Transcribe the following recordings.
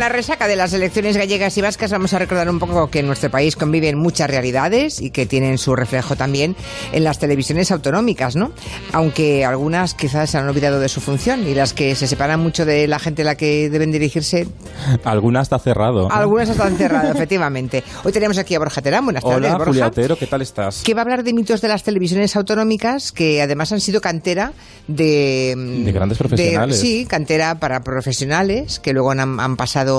la resaca de las elecciones gallegas y vascas vamos a recordar un poco que en nuestro país conviven muchas realidades y que tienen su reflejo también en las televisiones autonómicas, ¿no? Aunque algunas quizás se han olvidado de su función y las que se separan mucho de la gente a la que deben dirigirse. Algunas está cerrado. Algunas están cerradas, efectivamente. Hoy tenemos aquí a Borja Terán. Buenas tardes, Hola, Borja. Julia Otero, ¿qué tal estás? Que va a hablar de mitos de las televisiones autonómicas que además han sido cantera de... De grandes profesionales. sí, cantera para profesionales que luego han, han pasado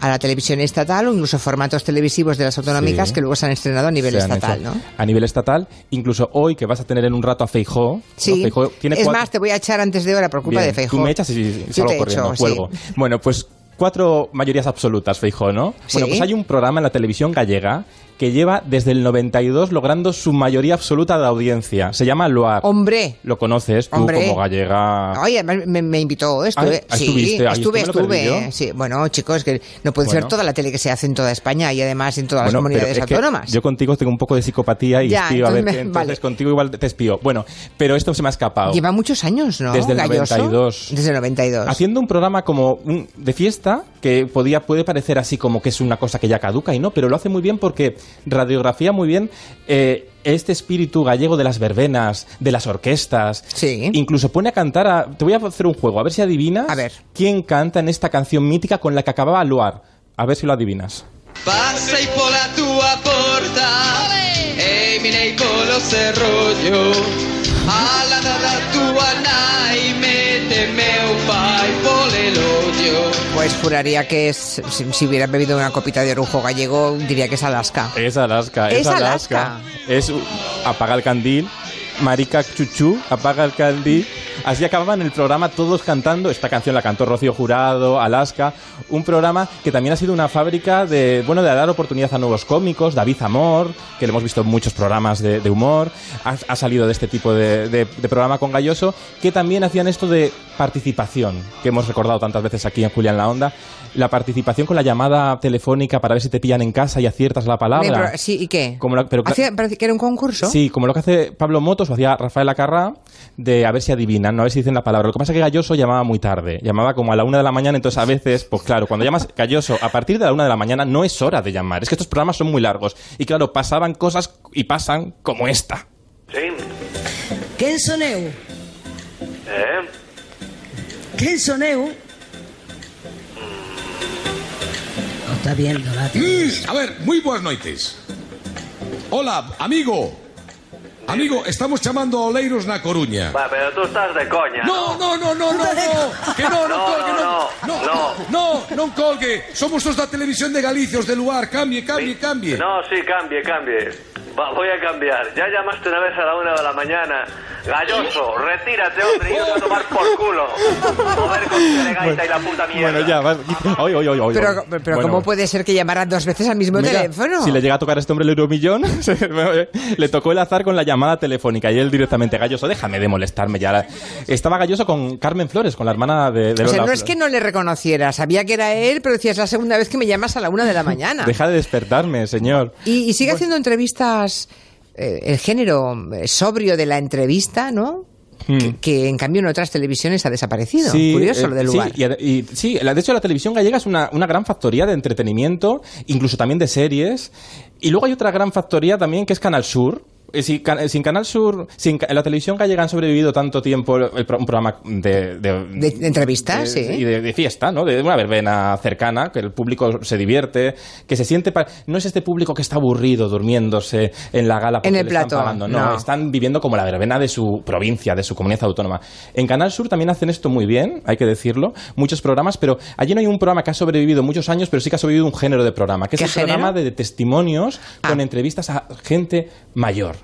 a la televisión estatal o incluso formatos televisivos de las autonómicas Sí. que luego se han estrenado a nivel estatal, hecho ¿no? A nivel estatal, incluso hoy que vas a tener en un rato a Feijó. Sí, tiene es cuatro- más, te voy a echar antes de hora por culpa Bien, de Feijóo. Tú me echas y, y Yo salgo te corriendo, echo, sí. cuelgo. Bueno, pues cuatro mayorías absolutas, Feijó, ¿no? Bueno, pues hay un programa en la televisión gallega que lleva desde el 92 logrando su mayoría absoluta de audiencia. Se llama Loar. Hombre, Lo conoces tú Hombre. como gallega. Oye, además me, me invitó, estuve, Ah, sí, estuviste, ahí estuve, estuve, sí, bueno, chicos, que no puede Bueno. ser toda la tele que se hace en toda España y además en todas Bueno, las comunidades autónomas. Yo contigo tengo un poco de psicopatía y Ya, espío, a ver, me- entonces vale. contigo igual te espío. Bueno, pero esto se me ha escapado. Lleva muchos años, ¿no? Desde el Galloso? 92. Desde el 92. Haciendo un programa como un- de fiesta que podía, puede parecer así como que es una cosa que ya caduca y no, pero lo hace muy bien porque radiografía muy bien eh, este espíritu gallego de las verbenas, de las orquestas. Sí. Incluso pone a cantar a... Te voy a hacer un juego, a ver si adivinas A ver. quién canta en esta canción mítica con la que acababa Luar. A ver si lo adivinas. Tua porta E Alla da tua Pues juraría que es, si, si hubiera bebido una copita de orujo gallego, diría que es Alaska. Es Alaska, Es es, Alaska. Es apaga el candil, marica chuchu, apaga el candil. Así acababan el programa todos cantando. Esta canción la cantó Rocío Jurado, Alaska. Un programa que también ha sido una fábrica de, bueno, de dar oportunidad a nuevos cómicos. David Zamor, que lo hemos visto en muchos programas de, de humor. Ha, ha salido de este tipo de, de- de programa con Galloso, que también hacían esto de participación, que hemos recordado tantas veces aquí en Julián La Onda. La participación con la llamada telefónica para ver si te pillan en casa y aciertas la palabra. Pero- sí, ¿y qué? Como pero Hacía- que era un concurso. Sí, como lo que hace Pablo Motos o hacía Rafael Acarrá, de a ver si adivinan, ¿no? a ver si dicen la palabra. Lo que pasa es que Galloso llamaba muy tarde, llamaba como a la una de la mañana, entonces a veces, pues claro, cuando llamas Galloso a partir de la una de la mañana no es hora de llamar, es que estos programas son muy largos. Y claro, pasaban cosas y pasan como esta. Sí. Quen son eu? Eh? Quen son eu? No está viendo la Mm, a ver, muy buenas noites. Hola, amigo. Amigo, estamos chamando a Oleiros na Coruña. Va, pero tú estás de coña. No, no, no, no, no, no, que no, No, colgue, no, no, no, no, non colgue. Somos os da televisión de Galicia, os de lugar, cambie, cambie, cambie. No, sí, cambie, cambie. Va, voy a cambiar. Ya llamaste una vez a la una de la mañana. Galloso, retírate, hombre, y a tomar por culo. Joder con tu gaita y la puta mierda. Bueno, ya, vas. Oy, oy, oy, oy, Pero, pero Bueno, ¿cómo puede ser que llamara dos veces al mismo Mira, teléfono? Si le llega a tocar a este hombre el euromillón, le tocó el azar con la llamada telefónica y él directamente, Galloso, déjame de molestarme ya. Estaba Galloso con Carmen Flores, con la hermana de, de o sea, Lola no es que no le reconociera, sabía que era él, pero decías la segunda vez que me llamas a la una de la mañana. Deja de despertarme, señor. Y, y sigue haciendo entrevistas, eh, el género eh, sobrio de la entrevista, ¿no? Que, que, en cambio en otras televisiones ha desaparecido. Curioso eh, lo del sí, lugar. y ade- y, sí, de hecho la televisión gallega es una, una gran factoría de entretenimiento, incluso también de series. Y luego hay otra gran factoría también que es Canal Sur. Eh, Si, eh, sin Canal Sur, sin ca- en la televisión gallega han sobrevivido tanto tiempo el- un programa de, de, De- de entrevistas, sí. Y de, de fiesta, ¿no? De una verbena cercana, que el público se divierte, que se siente... no es este público que está aburrido durmiéndose en la gala porque En el le están pagando, no, no. están viviendo como la verbena de su provincia, de su comunidad autónoma. En Canal Sur también hacen esto muy bien, hay que decirlo, muchos programas, pero allí no hay un programa que ha sobrevivido muchos años, pero sí que ha sobrevivido un género de programa, que es ¿Qué el género? programa de, de testimonios Ah. con entrevistas a gente mayor.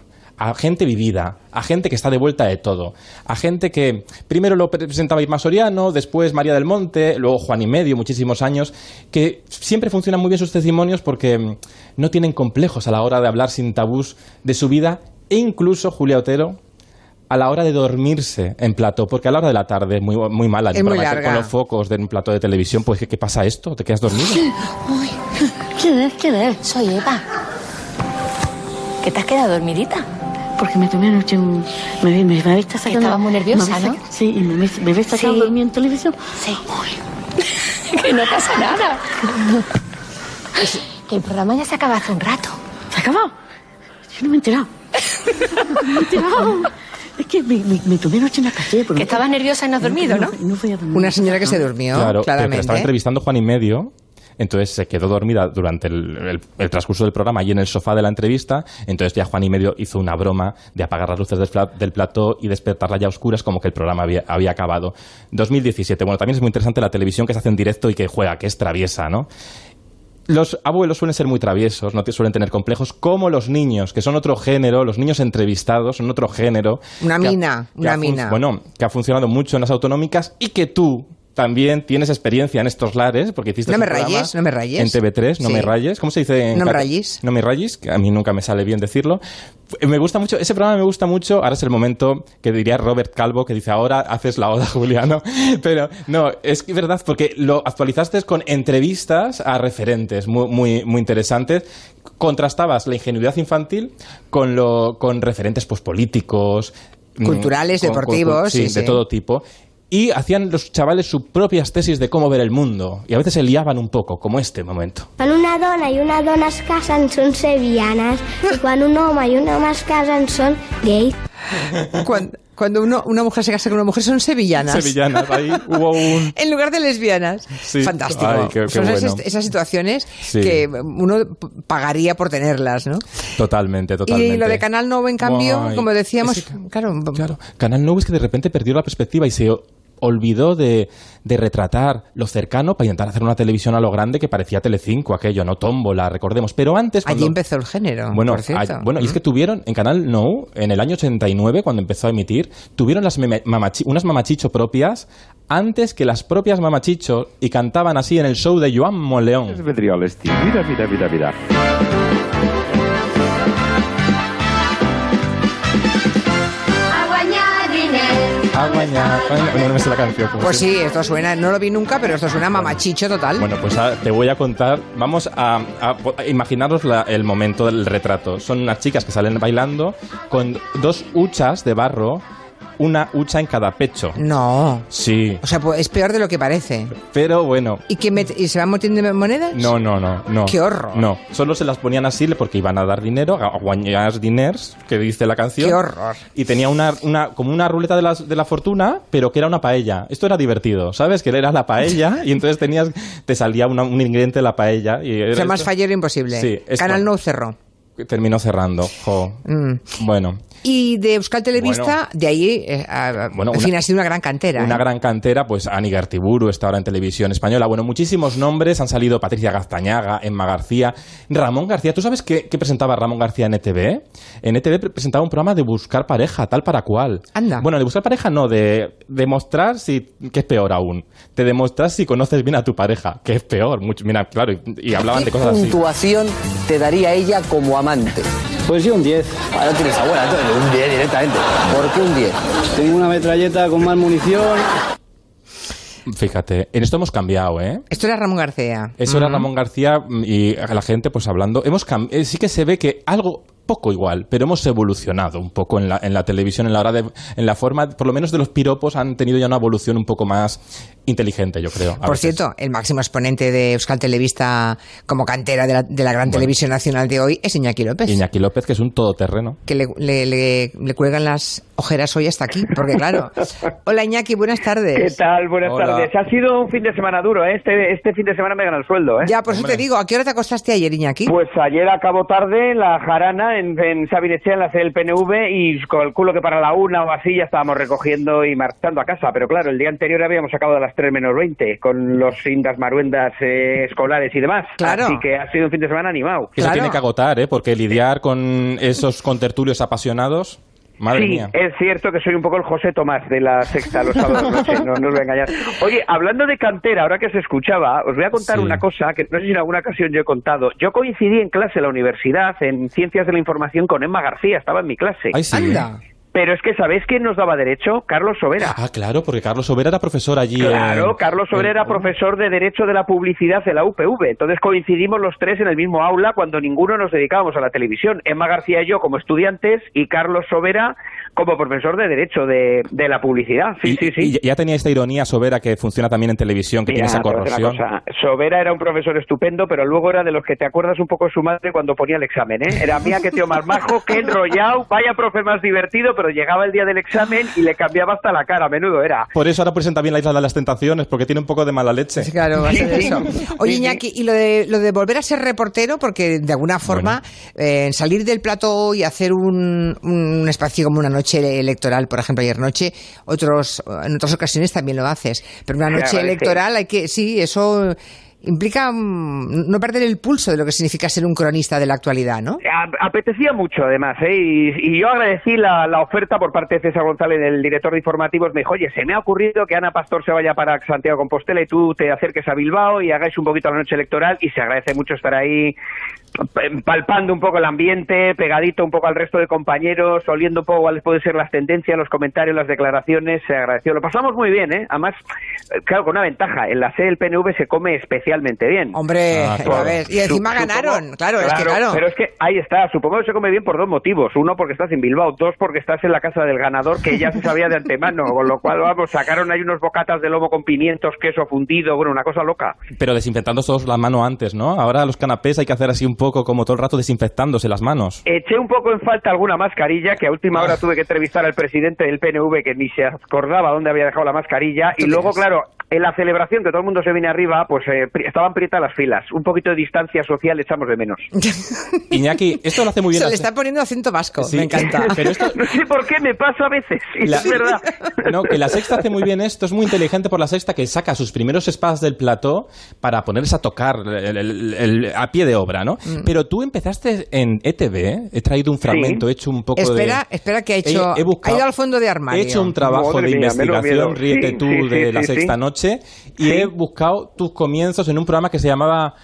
A gente vivida, a gente que está de vuelta de todo, a gente que primero lo presentaba Irma Soriano, después María del Monte, luego Juan y Medio, muchísimos años, que siempre funcionan muy bien sus testimonios porque no tienen complejos a la hora de hablar sin tabús de su vida e incluso Julia Otero a la hora de dormirse en plató, porque a la hora de la tarde es muy, muy mala. Es muy larga. Con los focos de un plató de televisión, pues ¿qué, qué pasa esto? ¿Te quedas dormido? Uy, ¿quién es? ¿Quién es? Soy Eva. ¿Que te has quedado dormidita? Porque me tomé anoche un... Me, me, me habéis sacando... Estabas muy nerviosa, me ¿no? saca- Sí, y me, habéis- me habéis sacado Sí. dormir en televisión. Sí. que no pasa nada. Que el programa ya se acaba hace un rato. ¿Se ha acabado? Yo no me he enterado. No me he enterado. Es que me, me, me tomé noche en la calle. porque Que estabas nerviosa y no has dormido, ¿no? No voy a dormir. Una señora que se durmió, Claro, pero que claramente. estaba entrevistando Juan y medio. Entonces se quedó dormida durante el, el- el transcurso del programa y en el sofá de la entrevista. Entonces ya Juan y medio hizo una broma de apagar las luces del, pla- del plató y despertarla ya a oscuras como que el programa había, había acabado. 2017. Bueno, también es muy interesante la televisión que se hace en directo y que juega, que es traviesa, ¿no? Los abuelos suelen ser muy traviesos, no suelen tener complejos, como los niños, que son otro género, los niños entrevistados son otro género. Una ha- mina, una mina. Bueno, que ha funcionado mucho en las autonómicas y que tú también tienes experiencia en estos lares, porque hiciste No un me rayes, no me rayes. En TV3, no Sí. me rayes. ¿Cómo se dice? en No me rayes. No me rayes, que a mí nunca me sale bien decirlo. Me gusta mucho, ese programa me gusta mucho. Ahora es el momento que diría Robert Calvo, que dice, ahora haces la oda, Juliano. Pero no, es verdad, porque lo actualizaste con entrevistas a referentes muy, muy, muy interesantes. Contrastabas la ingenuidad infantil con, lo, con referentes pues, políticos. mm, Culturales, con- con- deportivos, sí, sí, de sí. todo tipo. Y hacían los chavales sus propias tesis de cómo ver el mundo. Y a veces se liaban un poco, como este momento. Quan una dona i una dona es casen són sevillanes i quan un home i un home es casen són gais. Cuando, cuando uno, una mujer se casa con una mujer son sevillanas. Sevillanas, ahí hubo un... En lugar de lesbianas. Sí. Fantástico. Ay, qué- qué Son esas, bueno. esas situaciones Sí. que uno p- pagaría por tenerlas, ¿no? Totalmente, totalmente. Y lo de Canal 9, en cambio, Ay, como decíamos, claro, Claro, Canal 9 es que de repente perdió la perspectiva y se olvidó de, de retratar lo cercano para intentar hacer una televisión a lo grande que parecía Telecinco, aquello, no tómbola, recordemos. Pero antes... allí empezó el género, Bueno, por cierto. a- bueno, y es que tuvieron en Canal No, en el año 89, cuando empezó a emitir, tuvieron las mamachi- unas mamachicho propias antes que las propias mamachicho y cantaban así en el show de Joan Moleón. Tio. Mira, mira, mira, mira. Bueno, no me sé la canción. ¿cómo Pues sí, esto suena, no lo vi nunca, pero esto suena mamachicho total. Bueno, pues ah, te voy a contar. Vamos a, a- a imaginaros la- el momento del retrato. Son unas chicas que salen bailando con dos huchas de barro, una hucha en cada pecho. No. Sí, O sea, pues es peor de lo que parece. pero bueno. ¿Y, que met- ¿Y se van metiendo monedas? No, no, no, no. ¡Qué horror! No, solo se las ponían así porque iban a dar dinero, a guañar diners, que dice la canción. ¡Qué horror! Y tenía una, una como una ruleta de la, de la fortuna, pero que era una paella. Esto era divertido, ¿sabes? Que era la paella y entonces tenías, te salía una- un ingrediente de la paella. Y era O sea, más esto. fallero imposible. Sí, esto. Canal No cerró. Terminó cerrando. Jo. Mm. Bueno, Y de Euskal Televista, Bueno. de ahí, eh, a- Bueno, en una- fin, ha sido una gran cantera. una ¿eh? gran cantera, pues Ani Gartiburu está ahora en televisión española. Bueno, muchísimos nombres. Han salido Patricia Gaztañaga, Emma García, Ramón García. ¿Tú sabes qué, qué presentaba Ramón García en ETV? En ETV pre- presentaba un programa de buscar pareja, tal para cual. Anda. Bueno, de buscar pareja no, de demostrar si. que es peor aún. De demostrar si conoces bien a tu pareja, que es peor. Mucho, mira, claro, y, y hablaban de cosas así. puntuación te daría ella como amante? Pues yo un 10. Ah, no tienes abuela, entonces un 10 directamente. ¿Por qué un 10? Tengo una metralleta con más munición. Fíjate, en esto hemos cambiado, ¿eh? Esto era Ramón García. Eso era Ramón García mm, y la gente pues hablando. Hemos cam- eh, sí que se ve que algo poco igual, pero hemos evolucionado un poco en la, en la televisión, en la hora de, en la forma, por lo menos de los piropos han tenido ya una evolución un poco más inteligente, yo creo. Por veces. cierto, el máximo exponente de Euskal Televista como cantera de la, de la gran Bueno. televisión nacional de hoy es Iñaki López. Iñaki López, que es un todoterreno. Que le, le, le- le cuelgan las ojeras hoy hasta aquí, porque claro. Hola Iñaki, buenas tardes. ¿Qué tal? Buenas Hola. tardes. Ha sido un fin de semana duro, ¿eh? Este, este fin de semana me gana el sueldo, ¿eh? Ya, por eso te digo, ¿a qué hora te acostaste ayer, Iñaki? Pues ayer acabó tarde la jarana en, en Sabinechea, en la sede del PNV, y calculo que para la una o así ya estábamos recogiendo y marchando a casa. Pero claro, el día anterior habíamos acabado a las 3 menos 20, con los indas maruendas eh, escolares y demás. Claro. Así que ha sido un fin de semana animado. Que se tiene que agotar, ¿eh? Porque lidiar con esos contertulios apasionados, madre sí, mía. es cierto que soy un poco el José Tomás de la sexta los sábados noche, no, no os voy a engañar. Oye, hablando de cantera, ahora que se escuchaba, os voy a contar Sí. una cosa que no sé si en alguna ocasión yo he contado. Yo coincidí en clase en la universidad, en Ciencias de la Información, con Emma García, estaba en mi clase. Ay, sí. Anda. Pero es que, ¿sabéis quién nos daba derecho? Carlos Sobera. Ah, claro, porque Carlos Sobera era profesor allí. Claro, en- Carlos Sobera era profesor de Derecho de la Publicidad de la UPV. Entonces coincidimos los tres en el mismo aula cuando ninguno nos dedicábamos a la televisión. Emma García y yo como estudiantes y Carlos Sobera como profesor de Derecho de, de la Publicidad. Sí, y, sí, sí. y ya tenía esta ironía sobera que funciona también en televisión, que Mira, tiene esa decir corrosión. cosa. Sobera era un profesor estupendo, pero luego era de los que te acuerdas un poco de su madre cuando ponía el examen, ¿eh? Era mía que tío más majo, que enrollado, vaya profe más divertido, pero llegaba el día del examen y le cambiaba hasta la cara, a menudo era. Por eso ahora presenta bien la Isla de las Tentaciones, porque tiene un poco de mala leche. Sí, claro, va a ser eso. Oye. Iñaki, y lo de, lo de volver a ser reportero, porque de alguna forma eh, salir del plato y hacer un, un espacio como una noche electoral, por ejemplo, ayer noche, otros, en otras ocasiones también lo haces, pero una noche electoral hay que, sí, eso implica mm, no perder el pulso de lo que significa ser un cronista de la actualidad, ¿no? Apetecía mucho, además, ¿eh? y, y yo agradecí la, oferta por parte de César González, el director de informativos. Me dijo, oye, se me ha ocurrido que Ana Pastor se vaya para Santiago Compostela y tú te acerques a Bilbao y hagáis un poquito la noche electoral. Y se agradece mucho estar ahí p- palpando un poco el ambiente, pegadito un poco al resto de compañeros, oliendo un poco cuáles pueden ser las tendencias, los comentarios, las declaraciones. Se agradeció. Lo pasamos muy bien, ¿eh? Además, eh, claro, con una ventaja. En la sede del PNV se come especialmente bien. Hombre, Ah, claro. ves, y encima Sup- ganaron, supongo- claro, es que claro. Pero es que ahí está, supongo que se come bien por dos motivos. Uno, porque estás en Bilbao. Dos, porque estás en la casa del ganador, que ya se sabía de antemano. Con lo cual, vamos, sacaron ahí unos bocatas de lomo con pimientos, queso fundido, bueno, una cosa loca. Pero desinfectando todos la mano antes, ¿no? Ahora los canapés hay que hacer así un poco como todo el rato desinfectándose las manos. Eché un poco en falta alguna mascarilla, que a última hora tuve que entrevistar al presidente del PNV, que ni se acordaba dónde había dejado la mascarilla. Y luego, claro, en la celebración, que todo el mundo se viene arriba, pues eh, estaban prietas las filas. Un poquito de distancia social echamos de menos. Iñaki, esto lo hace muy bien. Se le está poniendo acento vasco, Sí. me encanta. Pero esto, No sé por qué me pasa a veces, y La- es verdad. No, que la sexta hace muy bien esto, es muy inteligente por la sexta que saca sus primeros espadas del plató para ponerse a tocar el- el- el- a pie de obra, ¿no? Mm. Pero tú empezaste en ETV, ¿eh? he traído un fragmento, he hecho un poco Espera, de... espera que ha hecho, He- he buscado- ha ido al fondo de armario. He hecho un trabajo Madre de mía, investigación, ríete Sí, tú, sí, de sí, la sí, sexta sí. Noche, y he buscado tus comienzos en un programa que se llamaba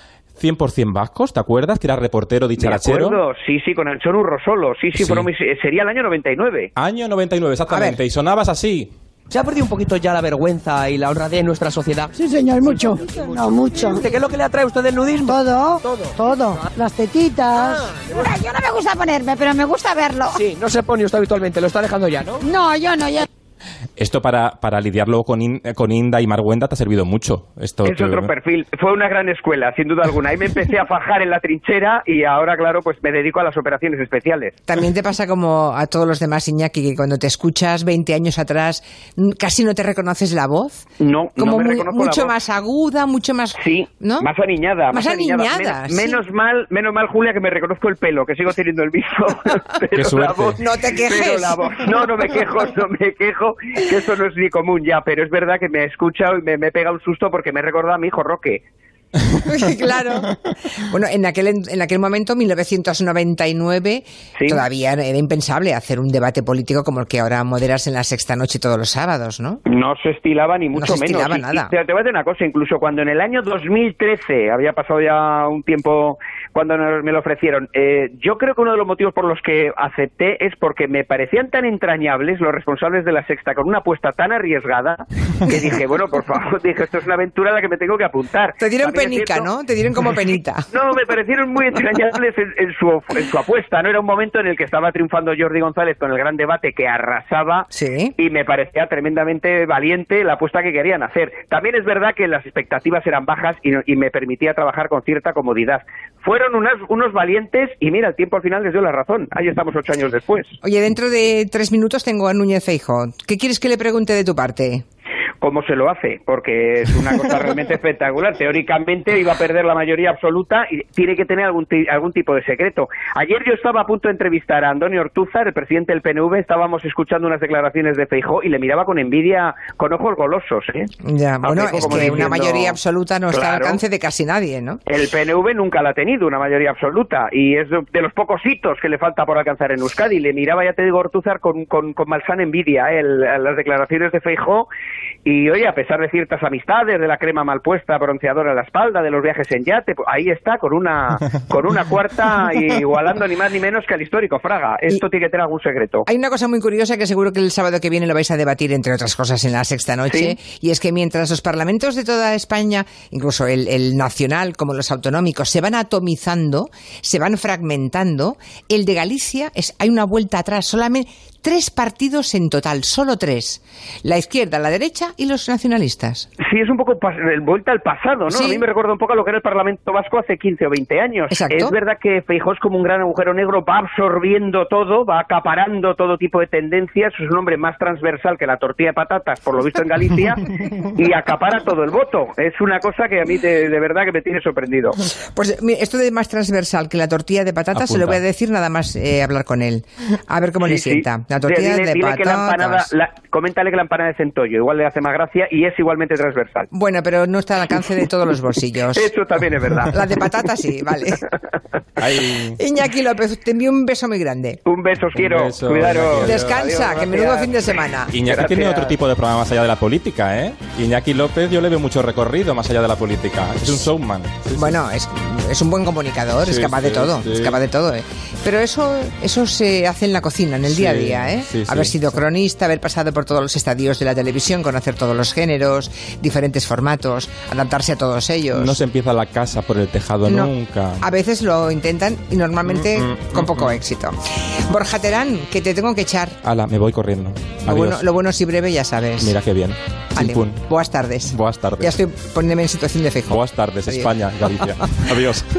100% Vascos, ¿te acuerdas? Que era reportero Me dicharachero. acuerdo, sí, sí, con Anchón Urrosolo, sí, sí, Sí. mis- eh, sería el año 99. Año 99, exactamente, y sonabas así. ¿Se ha perdido un poquito ya la vergüenza y la honradez en nuestra sociedad? Sí, señor, mucho. No, mucho. ¿De qué es lo que le atrae a usted del nudismo? Todo, todo. Las tetitas. Mira, yo no me gusta ponerme, pero me gusta verlo. Sí, no se pone usted habitualmente, lo está dejando ya, ¿no? No, yo no, yo. Esto para, para lidiarlo con, In- con Inda y Marguenda te ha servido mucho. Esto Es te- otro perfil. Fue una gran escuela, sin duda alguna. Ahí me empecé a fajar en la trinchera y ahora, claro, pues me dedico a las operaciones especiales. También te pasa como a todos los demás, Iñaki, que cuando te escuchas 20 años atrás casi no te reconoces la voz. No, Como no me muy- reconozco la mucho voz. más aguda, mucho más... Sí, ¿no? más aniñada. Más aniñada, Menos, sí. menos mal, menos mal, Julia, que me reconozco el pelo, que sigo teniendo el mismo. pero suerte. la voz- No te quejes. pero la voz- no, no me quejo, no me quejo, que eso no es ni común ya, pero es verdad que me he escuchado y me, he pegado un susto porque me recordado a mi hijo Roque. claro. Bueno, en aquel, en aquel momento, 1999, Sí. todavía era impensable hacer un debate político como el que ahora moderas en la sexta noche todos los sábados, ¿no? No se estilaba ni mucho se estilaba menos. Nada. y te, te voy a decir una cosa, incluso cuando en el año 2013, había pasado ya un tiempo cuando me lo ofrecieron, eh, yo creo que uno de los motivos por los que acepté es porque me parecían tan entrañables los responsables de la sexta con una apuesta tan arriesgada que dije, bueno, por favor, dije, esto es una aventura a la que me tengo que apuntar. Te dieron penica, cierto- ¿no? Te dieron como penita. no, me parecieron muy entrañables en, en su, en su apuesta. No era un momento en el que estaba triunfando Jordi González con el gran debate que arrasaba Sí. y me parecía tremendamente valiente la apuesta que querían hacer. También es verdad que las expectativas eran bajas y, y me permitía trabajar con cierta comodidad. Fueron unas, unos valientes y mira, el tiempo al final les dio la razón. Ahí estamos ocho años después. Oye, dentro de tres minutos tengo a Núñez Feijo. ¿Qué quieres que le pregunte de tu parte? Cómo se lo hace, porque es una cosa realmente espectacular. Teóricamente iba a perder la mayoría absoluta y tiene que tener algún, algún tipo de secreto. Ayer yo estaba a punto de entrevistar a Antonio Ortúzar, el presidente del PNV, estábamos escuchando unas declaraciones de Feijó y le miraba con envidia, con ojos golosos. ¿eh? Ya, bueno, es que una mayoría absoluta no está al alcance de casi nadie, ¿no? El PNV nunca la ha tenido, una mayoría absoluta, y es de, de los pocos hitos que le falta por alcanzar en Euskadi. Le miraba, ya te digo, Ortúzar con, con, con malsana envidia ¿eh? el- las declaraciones de Feijó Y oye, a pesar de ciertas amistades, de la crema mal puesta, bronceadora en la espalda, de los viajes en yate, pues ahí está, con una, con una cuarta, igualando ni más ni menos que al histórico Fraga. Esto tiene que tener algún secreto. Hay una cosa muy curiosa que seguro que el sábado que viene lo vais a debatir, entre otras cosas, en la sexta noche, y es que mientras los parlamentos de toda España, incluso el, el nacional como los autonómicos, se van atomizando, se van fragmentando, el de Galicia es, hay una vuelta atrás, solamente tres partidos en total, solo tres. La izquierda, la derecha y los nacionalistas. Sí, es un poco vuelta al pasado, ¿no? Sí. A mí me recuerda un poco a lo que era el Parlamento Vasco hace 15 o 20 años. Exacto. Es verdad que Feijóo es como un gran agujero negro, va absorbiendo todo, va acaparando todo tipo de tendencias, es un hombre más transversal que la tortilla de patatas, por lo visto en Galicia, y acapara todo el voto. Es una cosa que a mí de, de verdad que me tiene sorprendido. Pues mira, esto de más transversal que la tortilla de patatas se lo Apunta. voy a decir nada más eh, hablar con él. A ver cómo le Sí, sí. sienta. La tortilla Dile- de dile que la empanada, patatas. la- coméntale que la empanada de centollo igual le hace gracia y es igualmente transversal. Bueno, pero no está al alcance de todos los bolsillos. Eso también es verdad. La de patatas sí, vale. Ay, Iñaki López, te envío un beso muy grande. Un beso, os quiero. beso, Cuidaros. Iñaki. Descansa, Adiós, que menudo gracias. fin de semana. Iñaki tiene otro tipo de programa más allá de la política, ¿eh? Iñaki López yo le veo mucho recorrido más allá de la política. Es un showman. Sí, sí. Bueno, es, es un buen comunicador, es Sí, capaz de sí, todo, sí. es capaz de todo. ¿eh? Pero eso, eso se hace en la cocina, en el día a Sí, día, ¿eh? sí, sí. haber sido cronista, haber pasado por todos los estadios de la televisión, conocer todos los géneros, diferentes formatos, adaptarse a todos ellos. No se empieza la casa por el tejado No. nunca. A veces lo intentan y normalmente Mm, mm, con mm, poco mm. éxito. Borja Terán, que te tengo que echar. Ala, me voy corriendo. Lo bueno, lo bueno si breve, ya sabes. Mira qué bien. Vale. Buenas tardes. Buenas tardes. Ya estoy poniéndome en situación de fijo. Buenas tardes, Adiós. España, Galicia. Adiós.